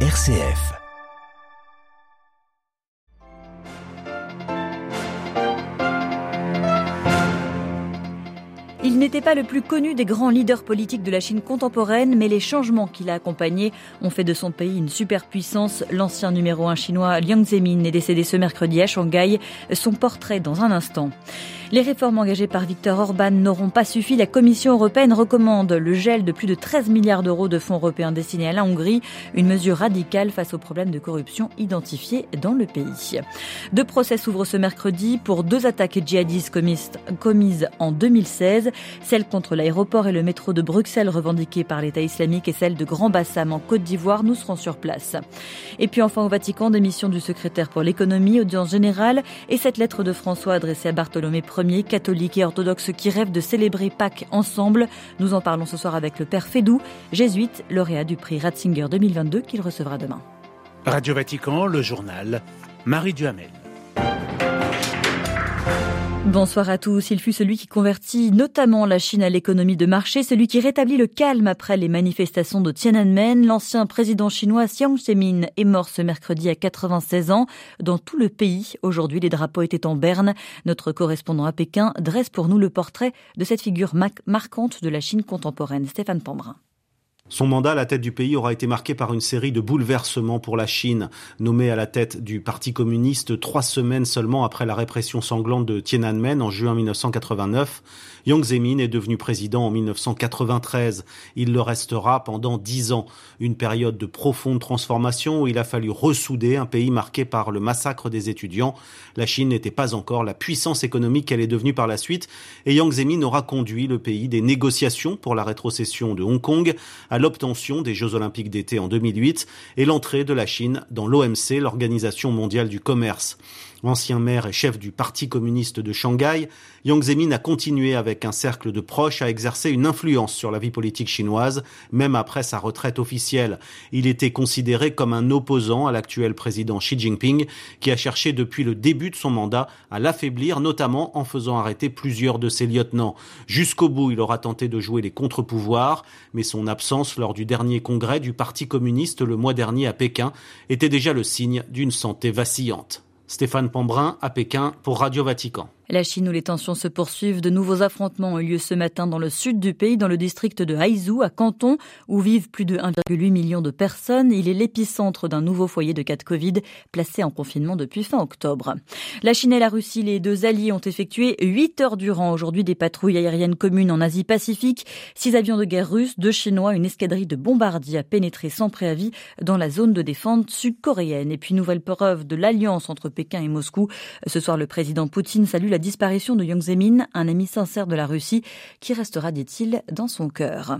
RCF. Il n'était pas le plus connu des grands leaders politiques de la Chine contemporaine, mais les changements qu'il a accompagnés ont fait de son pays une superpuissance. L'ancien numéro 1 chinois Liang Zemin est décédé ce mercredi à Shanghai. Son portrait dans un instant. Les réformes engagées par Viktor Orban n'auront pas suffi. La Commission européenne recommande le gel de plus de 13 milliards d'euros de fonds européens destinés à la Hongrie, une mesure radicale face aux problèmes de corruption identifiés dans le pays. Deux procès s'ouvrent ce mercredi pour deux attaques djihadistes commises en 2016, celle contre l'aéroport et le métro de Bruxelles revendiquée par l'État islamique et celle de Grand Bassam en Côte d'Ivoire. Nous serons sur place. Et puis enfin au Vatican, démission du secrétaire pour l'économie, audience générale et cette lettre de François adressée à Bartholomé premier catholique et orthodoxe qui rêve de célébrer Pâques ensemble. Nous en parlons ce soir avec le père Fédou, jésuite, lauréat du prix Ratzinger 2022 qu'il recevra demain. Radio Vatican, le journal, Marie Duhamel. Bonsoir à tous. Il fut celui qui convertit notamment la Chine à l'économie de marché, celui qui rétablit le calme après les manifestations de Tiananmen. L'ancien président chinois Jiang Zemin est mort ce mercredi à 96 ans. Dans tout le pays, aujourd'hui, les drapeaux étaient en berne. Notre correspondant à Pékin dresse pour nous le portrait de cette figure marquante de la Chine contemporaine. Stéphane Pambrin. Son mandat à la tête du pays aura été marqué par une série de bouleversements pour la Chine. Nommé à la tête du Parti communiste trois semaines seulement après la répression sanglante de Tiananmen en juin 1989, Yang Zemin est devenu président en 1993. Il le restera pendant dix ans. Une période de profonde transformation où il a fallu ressouder un pays marqué par le massacre des étudiants. La Chine n'était pas encore la puissance économique qu'elle est devenue par la suite et Yang Zemin aura conduit le pays des négociations pour la rétrocession de Hong Kong l'obtention des Jeux olympiques d'été en 2008 et l'entrée de la Chine dans l'OMC, l'Organisation mondiale du commerce. Ancien maire et chef du Parti communiste de Shanghai, Yang Zemin a continué avec un cercle de proches à exercer une influence sur la vie politique chinoise, même après sa retraite officielle. Il était considéré comme un opposant à l'actuel président Xi Jinping, qui a cherché depuis le début de son mandat à l'affaiblir, notamment en faisant arrêter plusieurs de ses lieutenants. Jusqu'au bout, il aura tenté de jouer les contre-pouvoirs, mais son absence lors du dernier congrès du Parti communiste le mois dernier à Pékin était déjà le signe d'une santé vacillante. Stéphane Pambrin à Pékin pour Radio Vatican. La Chine où les tensions se poursuivent, de nouveaux affrontements ont eu lieu ce matin dans le sud du pays, dans le district de Haizhou, à Canton, où vivent plus de 1,8 million de personnes. Il est l'épicentre d'un nouveau foyer de cas de Covid placé en confinement depuis fin octobre. La Chine et la Russie, les deux alliés, ont effectué 8 heures durant aujourd'hui des patrouilles aériennes communes en Asie-Pacifique. Six avions de guerre russes, deux chinois, une escadrille de bombardiers a pénétré sans préavis dans la zone de défense sud-coréenne. Et puis nouvelle preuve de l'alliance entre Pékin et Moscou. Ce soir, le président Poutine salue la disparition de Yang un ami sincère de la Russie, qui restera, dit-il, dans son cœur.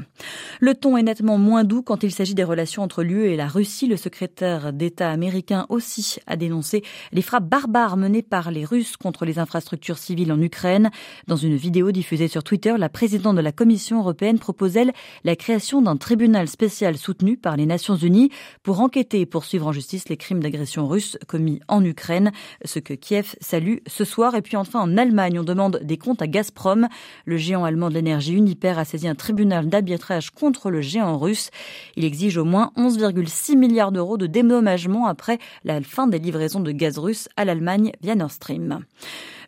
Le ton est nettement moins doux quand il s'agit des relations entre l'UE et la Russie. Le secrétaire d'État américain aussi a dénoncé les frappes barbares menées par les Russes contre les infrastructures civiles en Ukraine. Dans une vidéo diffusée sur Twitter, la présidente de la Commission européenne propose, elle, la création d'un tribunal spécial soutenu par les Nations unies pour enquêter et poursuivre en justice les crimes d'agression russe commis en Ukraine, ce que Kiev salue ce soir. Et puis enfin, en Allemagne, on demande des comptes à Gazprom. Le géant allemand de l'énergie Uniper a saisi un tribunal d'arbitrage contre le géant russe. Il exige au moins 11,6 milliards d'euros de dédommagement après la fin des livraisons de gaz russe à l'Allemagne via Nord Stream.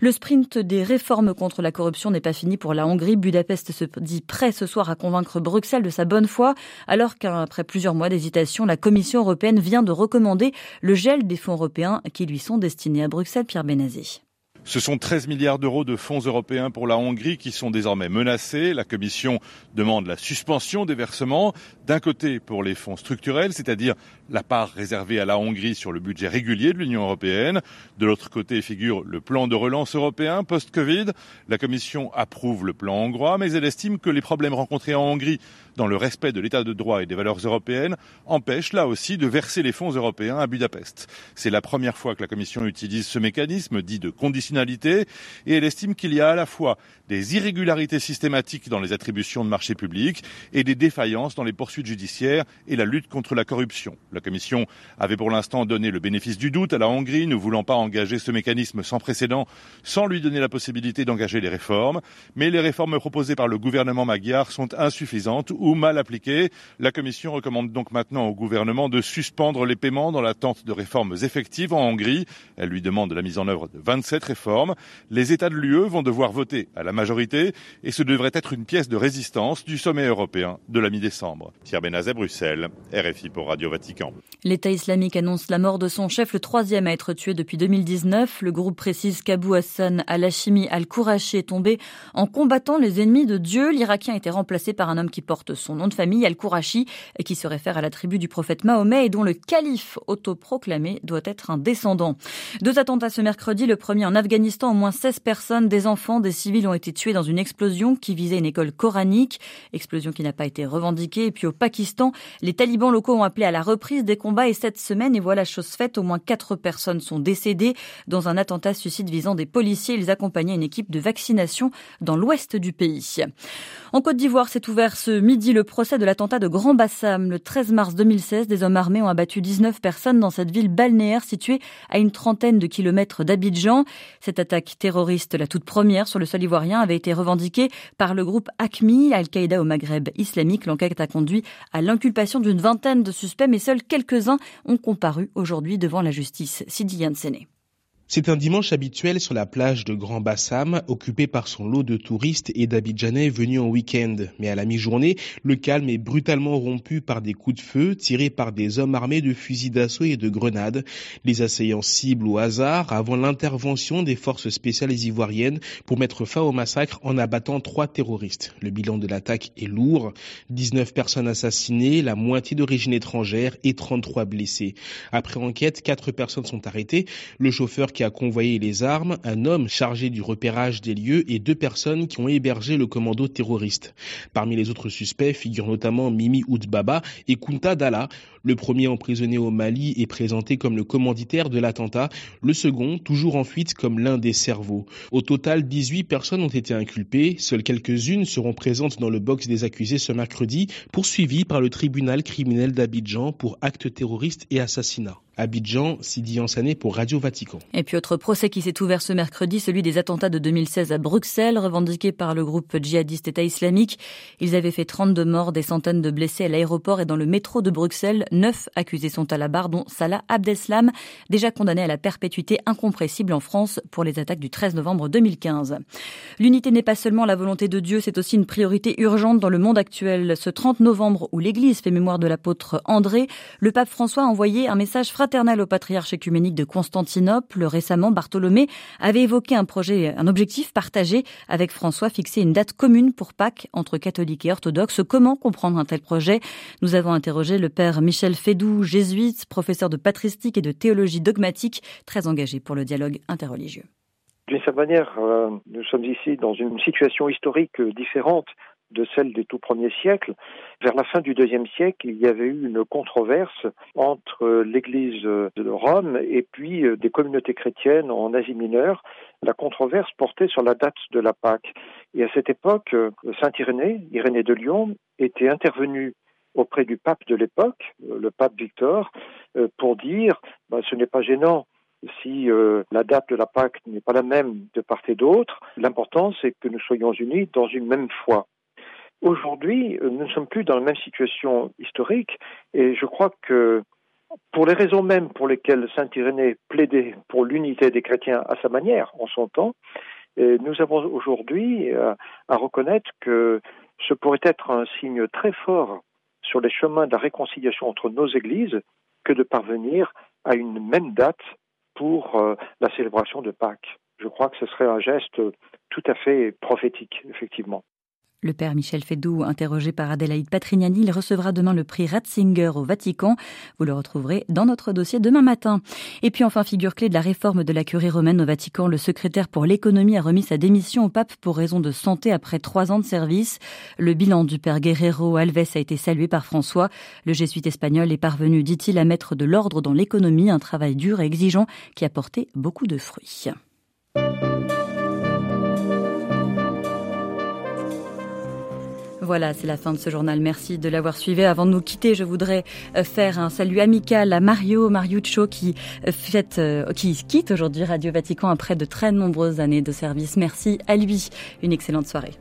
Le sprint des réformes contre la corruption n'est pas fini pour la Hongrie. Budapest se dit prêt ce soir à convaincre Bruxelles de sa bonne foi, alors qu'après plusieurs mois d'hésitation, la Commission européenne vient de recommander le gel des fonds européens qui lui sont destinés à Bruxelles, Pierre Benazé. Ce sont 13 milliards d'euros de fonds européens pour la Hongrie qui sont désormais menacés. La Commission demande la suspension des versements, d'un côté pour les fonds structurels, c'est-à-dire la part réservée à la Hongrie sur le budget régulier de l'Union européenne. De l'autre côté figure le plan de relance européen post-Covid. La Commission approuve le plan hongrois, mais elle estime que les problèmes rencontrés en Hongrie dans le respect de l'état de droit et des valeurs européennes empêchent là aussi de verser les fonds européens à Budapest. C'est la première fois que la Commission utilise ce mécanisme dit de conditionnalité et elle estime qu'il y a à la fois des irrégularités systématiques dans les attributions de marchés publics et des défaillances dans les poursuites judiciaires et la lutte contre la corruption. La Commission avait pour l'instant donné le bénéfice du doute à la Hongrie, ne voulant pas engager ce mécanisme sans précédent sans lui donner la possibilité d'engager les réformes. Mais les réformes proposées par le gouvernement magyar sont insuffisantes ou mal appliquées. La Commission recommande donc maintenant au gouvernement de suspendre les paiements dans l'attente de réformes effectives en Hongrie. Elle lui demande la mise en œuvre de 27 réformes. Les États de l'UE vont devoir voter à la majorité et ce devrait être une pièce de résistance du sommet européen de la mi-décembre. RFI pour Radio Vatican. L'État islamique annonce la mort de son chef, le troisième à être tué depuis 2019. Le groupe précise qu'Abu Hassan al-Hashimi al-Kourachi est tombé en combattant les ennemis de Dieu. L'Irakien été remplacé par un homme qui porte son nom de famille, al-Kourachi, qui se réfère à la tribu du prophète Mahomet et dont le calife autoproclamé doit être un descendant. Deux attentats ce mercredi. Le premier en Afghanistan, au moins 16 personnes, des enfants, des civils ont été tués dans une explosion qui visait une école coranique. Explosion qui n'a pas été revendiquée. Et puis au Pakistan, les talibans locaux ont appelé à la reprise des combats et cette semaine, et voilà chose faite, au moins quatre personnes sont décédées dans un attentat suicide visant des policiers. Ils accompagnaient une équipe de vaccination dans l'ouest du pays. En Côte d'Ivoire, s'est ouvert ce midi le procès de l'attentat de Grand Bassam. Le 13 mars 2016, des hommes armés ont abattu 19 personnes dans cette ville balnéaire située à une trentaine de kilomètres d'Abidjan. Cette attaque terroriste, la toute première sur le sol ivoirien, avait été revendiquée par le groupe ACMI, Al-Qaïda au Maghreb islamique. L'enquête a conduit à l'inculpation d'une vingtaine de suspects, mais seuls quelques-uns ont comparu aujourd'hui devant la justice. Sidi Yansene. C'est un dimanche habituel sur la plage de Grand Bassam, occupé par son lot de touristes et d'Abidjanais venus en week-end. Mais à la mi-journée, le calme est brutalement rompu par des coups de feu tirés par des hommes armés de fusils d'assaut et de grenades. Les assaillants ciblent au hasard avant l'intervention des forces spéciales ivoiriennes pour mettre fin au massacre en abattant trois terroristes. Le bilan de l'attaque est lourd. 19 personnes assassinées, la moitié d'origine étrangère et 33 blessés. Après enquête, quatre personnes sont arrêtées. Le chauffeur qui a convoyé les armes, un homme chargé du repérage des lieux et deux personnes qui ont hébergé le commando terroriste. Parmi les autres suspects figurent notamment Mimi Oudbaba et Kunta Dalla. Le premier emprisonné au Mali est présenté comme le commanditaire de l'attentat, le second toujours en fuite comme l'un des cerveaux. Au total, 18 personnes ont été inculpées, seules quelques-unes seront présentes dans le box des accusés ce mercredi, poursuivies par le tribunal criminel d'Abidjan pour actes terroristes et assassinats. Abidjan, Sidi Ansané pour Radio Vatican. Et puis autre procès qui s'est ouvert ce mercredi, celui des attentats de 2016 à Bruxelles, revendiqués par le groupe djihadiste État islamique. Ils avaient fait 32 morts, des centaines de blessés à l'aéroport et dans le métro de Bruxelles. Neuf accusés sont à la barre, dont Salah Abdeslam, déjà condamné à la perpétuité incompressible en France pour les attaques du 13 novembre 2015. L'unité n'est pas seulement la volonté de Dieu, c'est aussi une priorité urgente dans le monde actuel. Ce 30 novembre où l'Église fait mémoire de l'apôtre André, le pape François a envoyé un message fraternel au patriarche écuménique de Constantinople. Récemment, Bartholomé avait évoqué un projet, un objectif partagé avec François, fixer une date commune pour Pâques entre catholiques et orthodoxes. Comment comprendre un tel projet? Nous avons interrogé le père Michel Fédou, jésuite, professeur de patristique et de théologie dogmatique, très engagé pour le dialogue interreligieux. D'une certaine manière, euh, nous sommes ici dans une situation historique différente de celle des tout premiers siècles. Vers la fin du deuxième siècle, il y avait eu une controverse entre l'Église de Rome et puis euh, des communautés chrétiennes en Asie mineure. La controverse portait sur la date de la Pâque. Et à cette époque, euh, Saint Irénée, Irénée de Lyon, était intervenu auprès du pape de l'époque, euh, le pape Victor, pour dire ben, ce n'est pas gênant si la date de la Pâque n'est pas la même de part et d'autre, l'important c'est que nous soyons unis dans une même foi. Aujourd'hui, nous ne sommes plus dans la même situation historique et je crois que pour les raisons mêmes pour lesquelles Saint Irénée plaidait pour l'unité des chrétiens à sa manière, en son temps, nous avons aujourd'hui euh, à reconnaître que ce pourrait être un signe très fort sur les chemins de la réconciliation entre nos églises que de parvenir à une même date pour euh, la célébration de Pâques. Je crois que ce serait un geste tout à fait prophétique, effectivement. Le père Michel Fédou, interrogé par Adélaïde Patrignani, il recevra demain le prix Ratzinger au Vatican. Vous le retrouverez dans notre dossier demain matin. Et puis enfin, figure clé de la réforme de la curie romaine au Vatican, le secrétaire pour l'économie a remis sa démission au pape pour raison de santé après trois ans de service. Le bilan du père Guerrero Alves a été salué par François. Le jésuite espagnol est parvenu, dit-il, à mettre de l'ordre dans l'économie, un travail dur et exigeant qui a porté beaucoup de fruits. Voilà, c'est la fin de ce journal. Merci de l'avoir suivi. Avant de nous quitter, je voudrais euh, faire un salut amical à Mario Mariuccio qui euh, euh, qui quitte aujourd'hui Radio Vatican après de très nombreuses années de service. Merci à lui. Une excellente soirée.